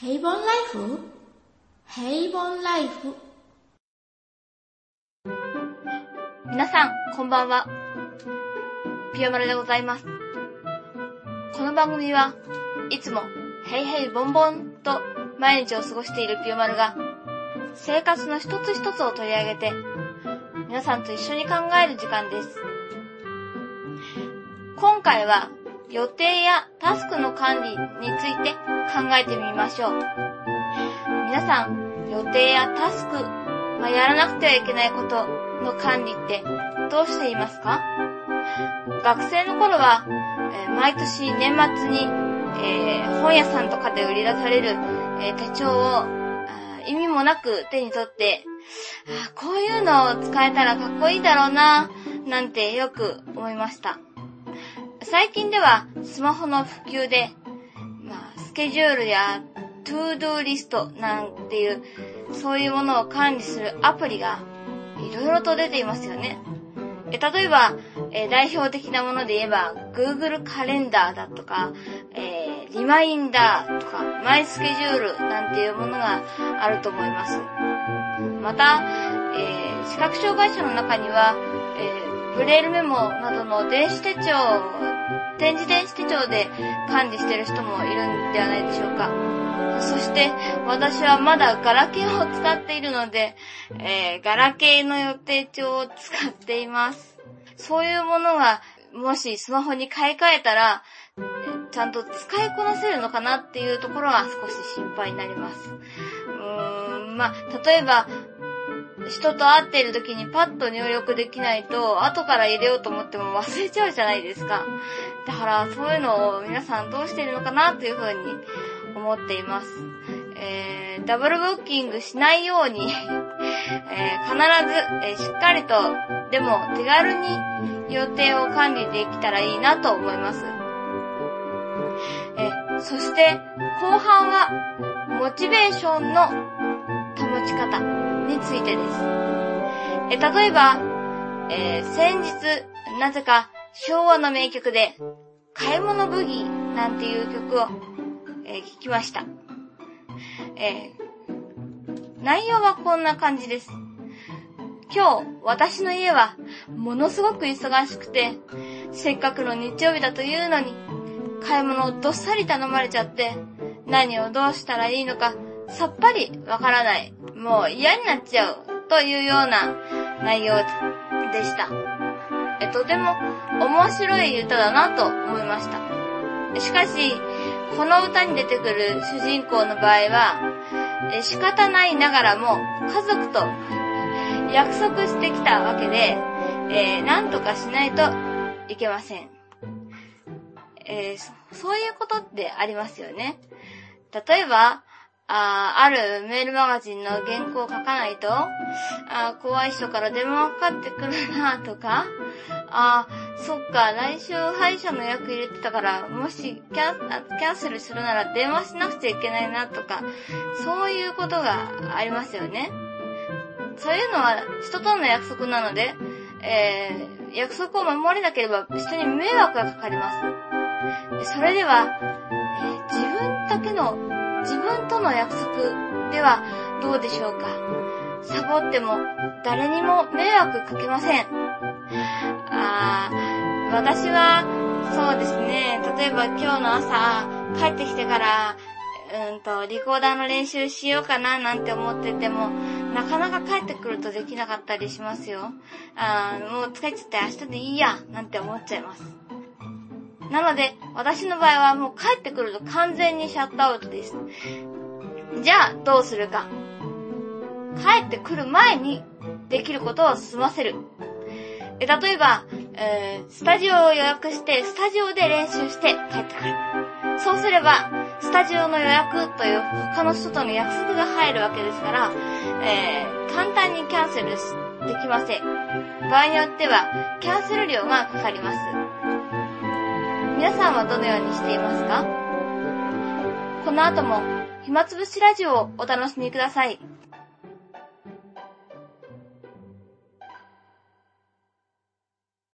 平凡ライフ平凡ライフ皆さん、こんばんは。ピヨマルでございます。この番組はいつも、ヘイヘイボンボンと毎日を過ごしているピヨマルが、生活の一つ一つを取り上げて、皆さんと一緒に考える時間です。今回は、予定やタスクの管理について考えてみましょう。皆さん、予定やタスク、まあ、やらなくてはいけないことの管理ってどうしていますか？学生の頃は、えー毎年年末に、えー本屋さんとかで売り出される、えー手帳を意味もなく手に取って、こういうのを使えたらかっこいいだろうな、なんてよく思いました。最近ではスマホの普及で、まあ、スケジュールや ToDo リストなんていう、そういうものを管理するアプリがいろいろと出ていますよね。え例えば、え代表的なもので言えば、Google カレンダーだとか、えーリマインダーとか、マイスケジュールなんていうものがあると思います。また、えー視覚障害者の中には、えーブレールメモなどの電子手帳、展示電子手帳で管理してる人もいるんではないでしょうか。そして、私はまだガラケーを使っているので、えーガラケーの予定帳を使っています。そういうものが、もしスマホに買い替えたら、ちゃんと使いこなせるのかなっていうところが少し心配になります。うーん、まあ、例えば、人と会っている時にパッと入力できないと、後から入れようと思っても忘れちゃうじゃないですか。だから、そういうのを皆さんどうしているのかなというふうに思っています。えー、ダブルブッキングしないように、えー必ず、えーしっかりと、でも手軽に予定を管理できたらいいなと思います。えそして、後半は、モチベーションの保ち方についてです。え例えば、えー先日、なぜか昭和の名曲で、買い物ブギーなんていう曲を、えー聞きました。えー内容はこんな感じです。今日、私の家は、ものすごく忙しくて、せっかくの日曜日だというのに、買い物をどっさり頼まれちゃって、何をどうしたらいいのか、さっぱりわからない。もう嫌になっちゃう。というような内容でした。えとても面白い歌だなと思いました。しかし、この歌に出てくる主人公の場合は、え仕方ないながらも家族と約束してきたわけで、えー、なんとかしないといけません。えーそそういうことってありますよね。例えば、ああるメールマガジンの原稿を書かないと、あ怖い人から電話かかってくるなとか、あそっか、来週歯医者の予約入れてたから、もしキャンあキャンセルするなら電話しなくちゃいけないなとか、そういうことがありますよね。そういうのは人との約束なので、えー約束を守れなければ人に迷惑がかかります。それでは、えー自分だけの、自分との約束ではどうでしょうか？サボっても誰にも迷惑かけません。あー私は、そうですね、例えば今日の朝、帰ってきてから、うんと、リコーダーの練習しようかななんて思ってても、なかなか帰ってくるとできなかったりしますよ。あーもう疲れちゃって明日でいいや、なんて思っちゃいます。なので、私の場合はもう帰ってくると完全にシャットアウトです。じゃあ、どうするか。帰ってくる前にできることを済ませる。例えば、えースタジオを予約して、スタジオで練習して帰ってくる。そうすれば、スタジオの予約という他の人との約束が入るわけですから、えー簡単にキャンセルできません。場合によっては、キャンセル料がかかります。皆さんはどのようにしていますか？この後も、暇つぶしラジオをお楽しみください。